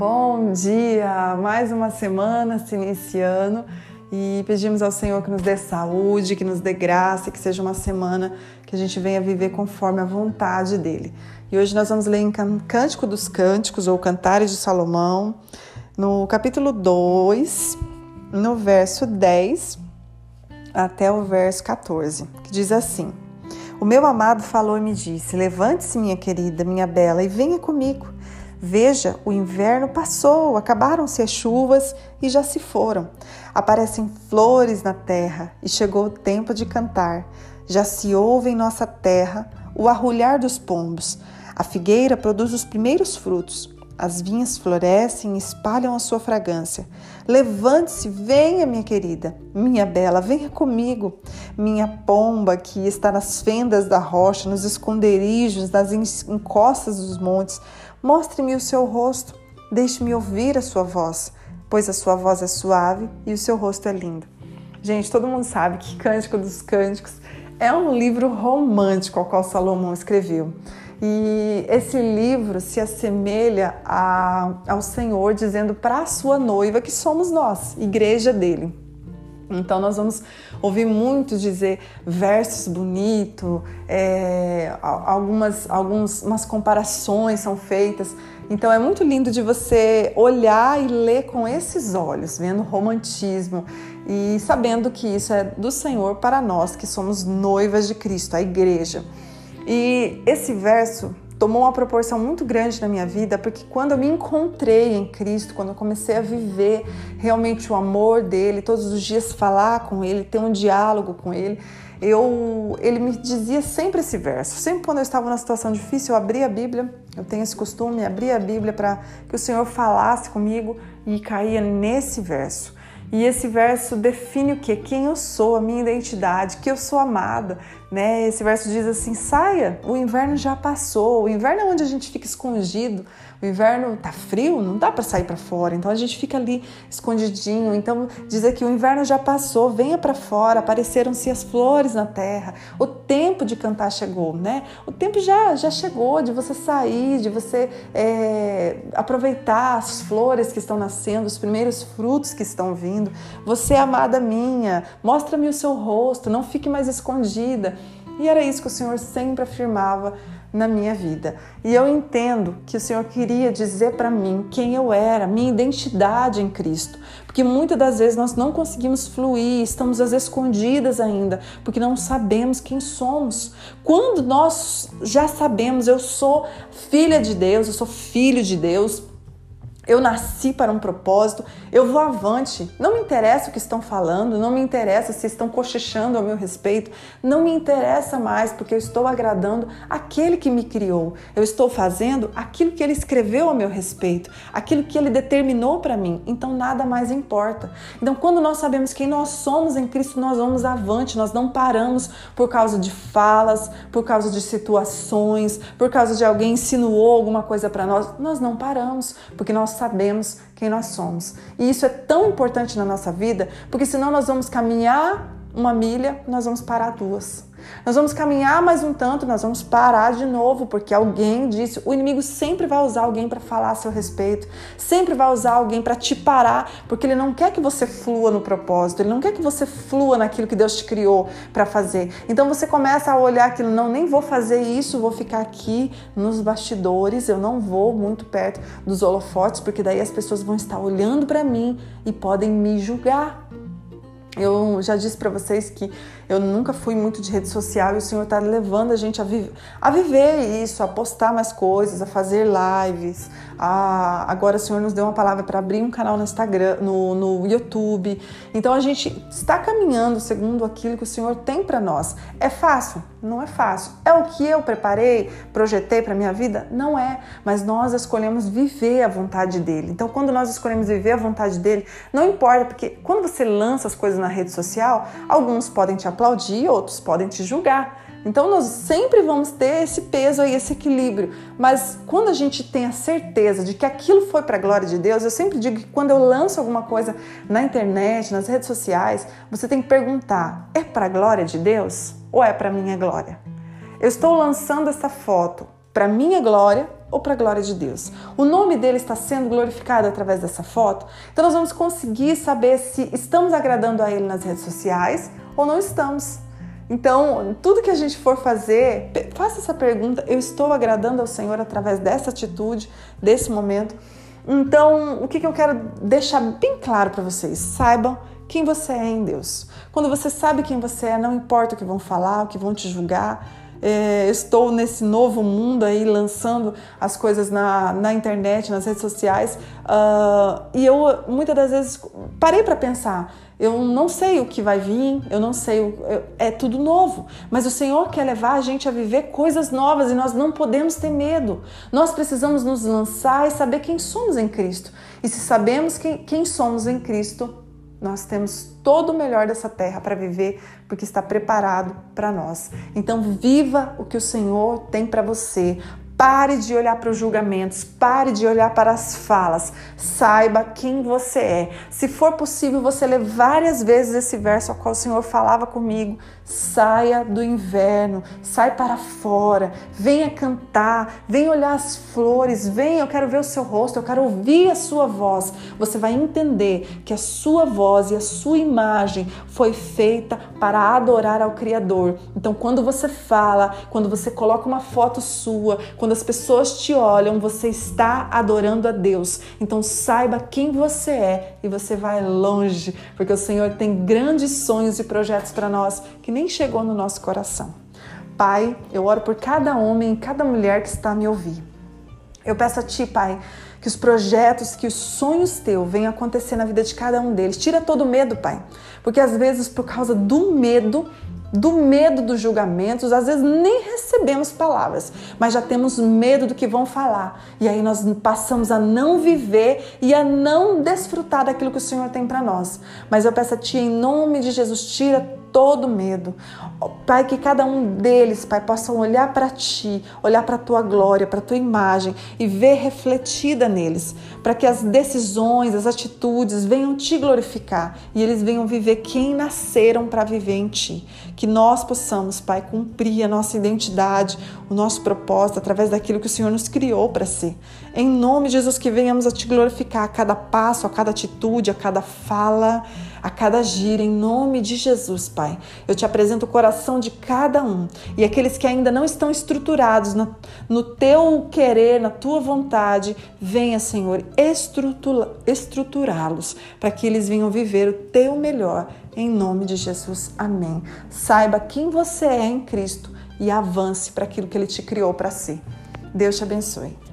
Bom dia! Mais uma semana se iniciando e pedimos ao Senhor que nos dê saúde, que nos dê graça, que seja uma semana que a gente venha viver conforme a vontade dele. E hoje nós vamos ler em Cântico dos Cânticos ou Cantares de Salomão, no capítulo 2, no verso 10 até o verso 14, que diz assim: O meu amado falou e me disse: Levante-se, minha querida, minha bela, e venha comigo. Veja, o inverno passou, acabaram-se as chuvas e já se foram. Aparecem flores na terra e chegou o tempo de cantar. Já se ouve em nossa terra o arrulhar dos pombos. A figueira produz os primeiros frutos. As vinhas florescem e espalham a sua fragrância. Levante-se, venha, minha querida, minha bela, venha comigo. Minha pomba que está nas fendas da rocha, nos esconderijos, nas encostas dos montes, mostre-me o seu rosto, deixe-me ouvir a sua voz, pois a sua voz é suave e o seu rosto é lindo. Gente, todo mundo sabe que Cântico dos Cânticos é um livro romântico ao qual Salomão escreveu. E esse livro se assemelha a, ao Senhor dizendo para a sua noiva que somos nós, igreja dele. Então nós vamos ouvir muito dizer versos bonitos, é, algumas, algumas comparações são feitas. Então é muito lindo de você olhar e ler com esses olhos, vendo romantismo e sabendo que isso é do Senhor para nós que somos noivas de Cristo, a igreja. E esse verso tomou uma proporção muito grande na minha vida, porque quando eu me encontrei em Cristo, quando eu comecei a viver realmente o amor dele, todos os dias falar com ele, ter um diálogo com ele, eu, ele me dizia sempre esse verso. Sempre quando eu estava numa situação difícil, eu abria a Bíblia, eu tenho esse costume, abria a Bíblia para que o Senhor falasse comigo e caía nesse verso. E esse verso define o que? Quem eu sou, a minha identidade, que eu sou amada, né? Esse verso diz assim: saia, o inverno já passou. O inverno é onde a gente fica escondido. O inverno tá frio, não dá para sair para fora, então a gente fica ali escondidinho. Então dizer que o inverno já passou, venha para fora, apareceram-se as flores na terra. O tempo de cantar chegou, né? O tempo já já chegou de você sair, de você é, aproveitar as flores que estão nascendo, os primeiros frutos que estão vindo. Você, amada minha, mostra-me o seu rosto, não fique mais escondida. E era isso que o Senhor sempre afirmava na minha vida. E eu entendo que o Senhor queria dizer para mim quem eu era, minha identidade em Cristo. Porque muitas das vezes nós não conseguimos fluir, estamos às escondidas ainda, porque não sabemos quem somos. Quando nós já sabemos, eu sou filha de Deus, eu sou filho de Deus, eu nasci para um propósito, eu vou avante. Não me interessa o que estão falando, não me interessa se estão cochichando ao meu respeito, não me interessa mais, porque eu estou agradando aquele que me criou. Eu estou fazendo aquilo que ele escreveu ao meu respeito, aquilo que ele determinou para mim. Então nada mais importa. Então, quando nós sabemos quem nós somos em Cristo, nós vamos avante, nós não paramos por causa de falas, por causa de situações, por causa de alguém insinuou alguma coisa para nós. Nós não paramos, porque nós sabemos quem nós somos. E isso é tão importante na nossa vida, porque senão nós vamos caminhar uma milha, nós vamos parar duas. Nós vamos caminhar mais um tanto, nós vamos parar de novo, porque alguém disse. O inimigo sempre vai usar alguém para falar a seu respeito, sempre vai usar alguém para te parar, porque ele não quer que você flua no propósito, ele não quer que você flua naquilo que Deus te criou para fazer. Então você começa a olhar aquilo, não, nem vou fazer isso, vou ficar aqui nos bastidores, eu não vou muito perto dos holofotes, porque daí as pessoas vão estar olhando para mim e podem me julgar. Eu já disse para vocês que eu nunca fui muito de rede social e o Senhor está levando a gente a, a viver isso, a postar mais coisas, a fazer lives. A... Agora o Senhor nos deu uma palavra para abrir um canal no Instagram, no, no YouTube. Então a gente está caminhando segundo aquilo que o Senhor tem para nós. É fácil? Não é fácil. É o que eu preparei, projetei para minha vida? Não é. Mas nós escolhemos viver a vontade dele. Então quando nós escolhemos viver a vontade dele, não importa, porque quando você lança as coisas na rede social, alguns podem te aplaudir, outros podem te julgar. Então nós sempre vamos ter esse peso e esse equilíbrio. Mas quando a gente tem a certeza de que aquilo foi para a glória de Deus, eu sempre digo que quando eu lanço alguma coisa na internet, nas redes sociais, você tem que perguntar: é para a glória de Deus ou é para minha glória? Eu estou lançando essa foto para minha glória ou para a glória de Deus. O nome dele está sendo glorificado através dessa foto. Então nós vamos conseguir saber se estamos agradando a ele nas redes sociais ou não estamos. Então, tudo que a gente for fazer, faça essa pergunta: eu estou agradando ao Senhor através dessa atitude, desse momento? Então, o que, que eu quero deixar bem claro para vocês? Saibam quem você é em Deus. Quando você sabe quem você é, não importa o que vão falar, o que vão te julgar, é, estou nesse novo mundo aí lançando as coisas na, na internet, nas redes sociais, uh, e eu muitas das vezes parei para pensar. Eu não sei o que vai vir, eu não sei, o, é tudo novo, mas o Senhor quer levar a gente a viver coisas novas e nós não podemos ter medo. Nós precisamos nos lançar e saber quem somos em Cristo. E se sabemos quem somos em Cristo, nós temos todo o melhor dessa terra para viver, porque está preparado para nós. Então, viva o que o Senhor tem para você. Pare de olhar para os julgamentos, pare de olhar para as falas. Saiba quem você é. Se for possível, você lê várias vezes esse verso ao qual o Senhor falava comigo. Saia do inverno, sai para fora, venha cantar, venha olhar as flores, venha, eu quero ver o seu rosto, eu quero ouvir a sua voz. Você vai entender que a sua voz e a sua imagem foi feita para adorar ao Criador. Então, quando você fala, quando você coloca uma foto sua, quando quando as pessoas te olham, você está adorando a Deus. Então saiba quem você é e você vai longe, porque o Senhor tem grandes sonhos e projetos para nós que nem chegou no nosso coração. Pai, eu oro por cada homem e cada mulher que está a me ouvir. Eu peço a Ti, Pai, que os projetos, que os sonhos teus venham acontecer na vida de cada um deles. Tira todo o medo, Pai. Porque às vezes, por causa do medo, do medo dos julgamentos, às vezes nem recebemos palavras, mas já temos medo do que vão falar. E aí nós passamos a não viver e a não desfrutar daquilo que o Senhor tem para nós. Mas eu peço a Ti, em nome de Jesus, tira todo medo. Pai, que cada um deles, Pai, possam olhar para Ti, olhar para a Tua glória, para a Tua imagem e ver refletida neles, para que as decisões, as atitudes venham Te glorificar e eles venham viver quem nasceram para viver em Ti. Que nós possamos, Pai, cumprir a nossa identidade, o nosso propósito através daquilo que o Senhor nos criou para ser. Em nome de Jesus, que venhamos a Te glorificar a cada passo, a cada atitude, a cada fala a cada giro, em nome de Jesus, Pai. Eu te apresento o coração de cada um e aqueles que ainda não estão estruturados no, no teu querer, na tua vontade, venha, Senhor, estruturá-los para que eles venham viver o teu melhor, em nome de Jesus. Amém. Saiba quem você é em Cristo e avance para aquilo que Ele te criou para ser. Deus te abençoe.